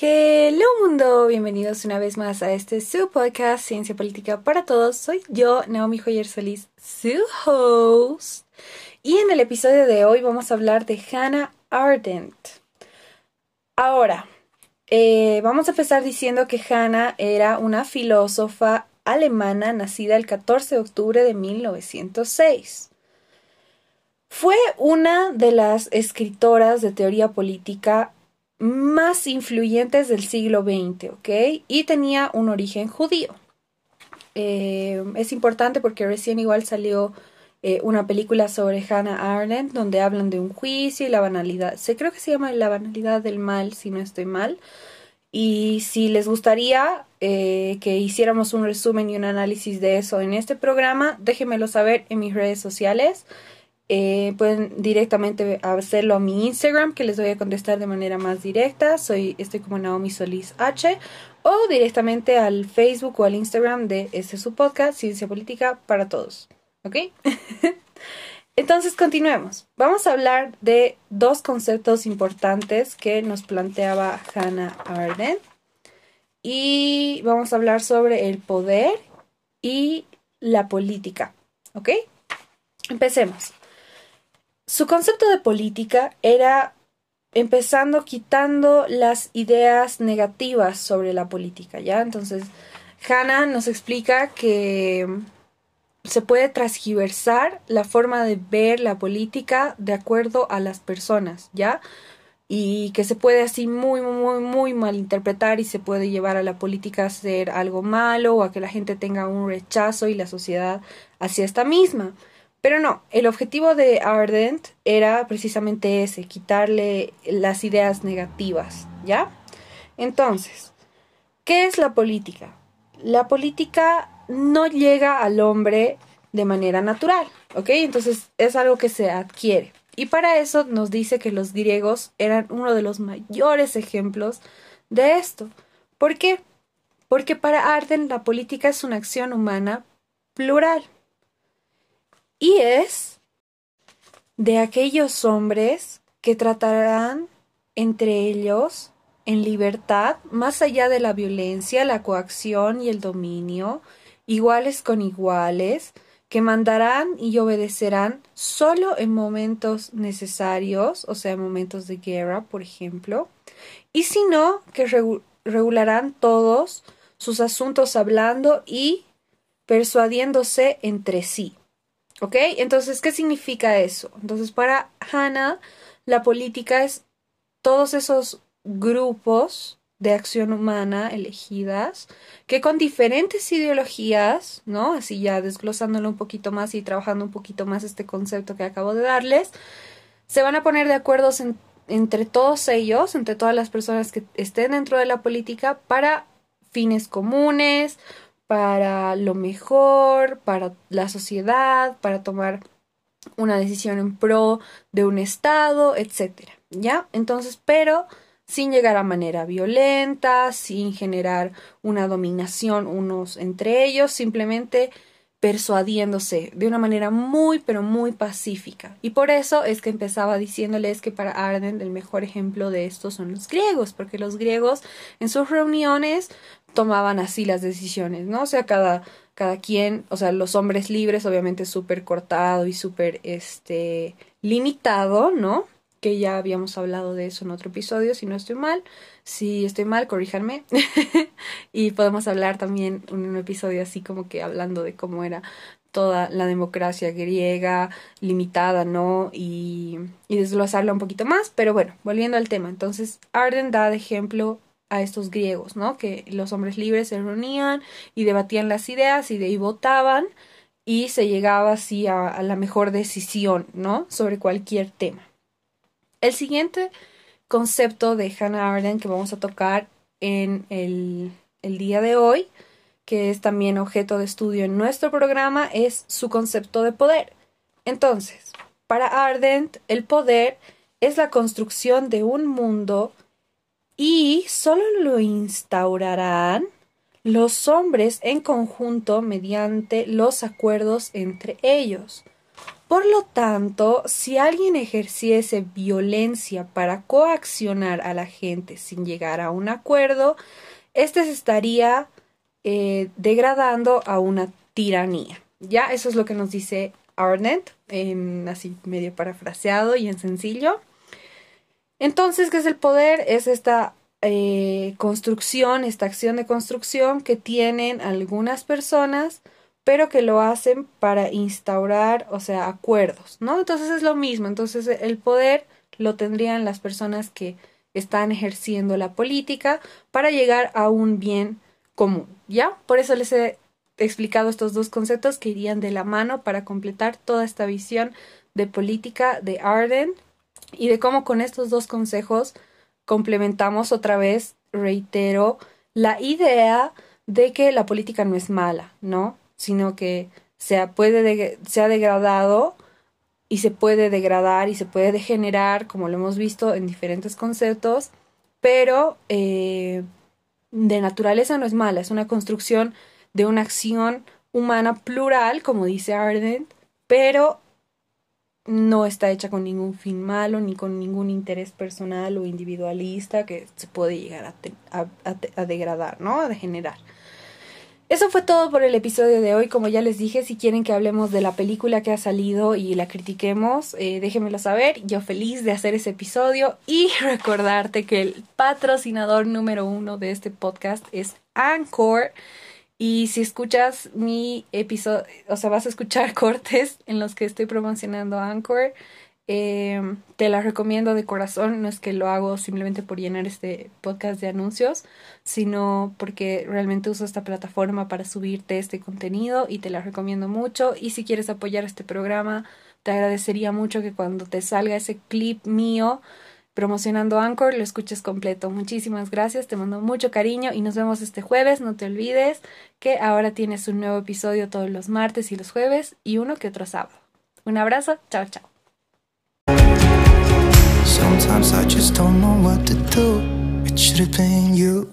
Hello mundo, bienvenidos una vez más a este su podcast Ciencia Política para Todos. Soy yo, Naomi Joyer Solís, su host. Y en el episodio de hoy vamos a hablar de Hannah Arendt. Ahora, eh, vamos a empezar diciendo que Hannah era una filósofa alemana nacida el 14 de octubre de 1906. Fue una de las escritoras de teoría política más influyentes del siglo XX, ¿ok? Y tenía un origen judío. Eh, es importante porque recién igual salió eh, una película sobre Hannah Arendt donde hablan de un juicio y la banalidad. Se creo que se llama La banalidad del mal, si no estoy mal. Y si les gustaría eh, que hiciéramos un resumen y un análisis de eso en este programa, déjenmelo saber en mis redes sociales. Eh, pueden directamente hacerlo a mi Instagram, que les voy a contestar de manera más directa. Soy, estoy como Naomi Solís H. O directamente al Facebook o al Instagram de este su podcast, Ciencia Política para Todos. ¿Ok? Entonces continuemos. Vamos a hablar de dos conceptos importantes que nos planteaba Hannah Arendt. Y vamos a hablar sobre el poder y la política. ¿Ok? Empecemos. Su concepto de política era empezando quitando las ideas negativas sobre la política, ¿ya? Entonces, Hannah nos explica que se puede transgiversar la forma de ver la política de acuerdo a las personas, ¿ya? Y que se puede así muy, muy, muy malinterpretar y se puede llevar a la política a ser algo malo o a que la gente tenga un rechazo y la sociedad hacia esta misma. Pero no, el objetivo de Ardent era precisamente ese, quitarle las ideas negativas, ¿ya? Entonces, ¿qué es la política? La política no llega al hombre de manera natural, ¿ok? Entonces es algo que se adquiere. Y para eso nos dice que los griegos eran uno de los mayores ejemplos de esto. ¿Por qué? Porque para Arden la política es una acción humana plural y es de aquellos hombres que tratarán entre ellos en libertad, más allá de la violencia, la coacción y el dominio, iguales con iguales, que mandarán y obedecerán solo en momentos necesarios, o sea, en momentos de guerra, por ejemplo, y si no, que regularán todos sus asuntos hablando y persuadiéndose entre sí. ¿Ok? Entonces, ¿qué significa eso? Entonces, para Hannah, la política es todos esos grupos de acción humana elegidas que con diferentes ideologías, ¿no? Así ya desglosándolo un poquito más y trabajando un poquito más este concepto que acabo de darles, se van a poner de acuerdo entre todos ellos, entre todas las personas que estén dentro de la política para fines comunes, para lo mejor, para la sociedad, para tomar una decisión en pro de un Estado, etcétera, ¿ya? Entonces, pero sin llegar a manera violenta, sin generar una dominación unos entre ellos, simplemente persuadiéndose de una manera muy pero muy pacífica. Y por eso es que empezaba diciéndoles que para Arden el mejor ejemplo de esto son los griegos, porque los griegos en sus reuniones tomaban así las decisiones, ¿no? O sea, cada, cada quien, o sea, los hombres libres, obviamente súper cortado y súper, este, limitado, ¿no? Que ya habíamos hablado de eso en otro episodio, si no estoy mal. Si estoy mal, corríjanme. y podemos hablar también en un episodio así como que hablando de cómo era toda la democracia griega limitada, ¿no? Y, y desglosarla un poquito más, pero bueno, volviendo al tema. Entonces, Arden da de ejemplo a estos griegos, ¿no? Que los hombres libres se reunían y debatían las ideas y de ahí votaban y se llegaba así a, la mejor decisión, ¿no? Sobre cualquier tema. El siguiente concepto de Hannah Arendt que vamos a tocar en el, el día de hoy, que es también objeto de estudio en nuestro programa, es su concepto de poder. Entonces, para Ardent, el poder es la construcción de un mundo y solo lo instaurarán los hombres en conjunto mediante los acuerdos entre ellos. Por lo tanto, si alguien ejerciese violencia para coaccionar a la gente sin llegar a un acuerdo, este se estaría eh, degradando a una tiranía. Ya, eso es lo que nos dice Arnett, en así medio parafraseado y en sencillo. Entonces, ¿qué es el poder? Es esta eh, construcción, esta acción de construcción que tienen algunas personas, pero que lo hacen para instaurar, o sea, acuerdos, ¿no? Entonces es lo mismo. Entonces el poder lo tendrían las personas que están ejerciendo la política para llegar a un bien común, ¿ya? Por eso les he explicado estos dos conceptos que irían de la mano para completar toda esta visión de política de Arden y de cómo con estos dos consejos complementamos otra vez, reitero, la idea de que la política no es mala, ¿no? Sino que se, puede se ha degradado y se puede degradar y se puede degenerar, como lo hemos visto en diferentes conceptos, pero eh, de naturaleza no es mala, es una construcción de una acción humana plural, como dice Arden, pero no está hecha con ningún fin malo ni con ningún interés personal o individualista que se puede llegar a, degradar, ¿no? A degenerar. Eso fue todo por el episodio de hoy. Como ya les dije, si quieren que hablemos de la película que ha salido y la critiquemos, eh, déjenmelo saber. Yo feliz de hacer ese episodio y recordarte que el patrocinador número uno de este podcast es Anchor. Y si escuchas mi episodio, o sea, vas a escuchar cortes en los que estoy promocionando Anchor, eh, te la recomiendo de corazón. No es que lo hago simplemente por llenar este podcast de anuncios, sino porque realmente uso esta plataforma para subirte este contenido y te la recomiendo mucho. Y si quieres apoyar este programa, te agradecería mucho que cuando te salga ese clip mío, promocionando Anchor, lo escuches completo. Muchísimas gracias, te mando mucho cariño y nos vemos este jueves. No te olvides que ahora tienes un nuevo episodio todos los martes y los jueves y uno que otro sábado. Un abrazo, chao, chao. Sometimes I just don't know what to do. It should have been you.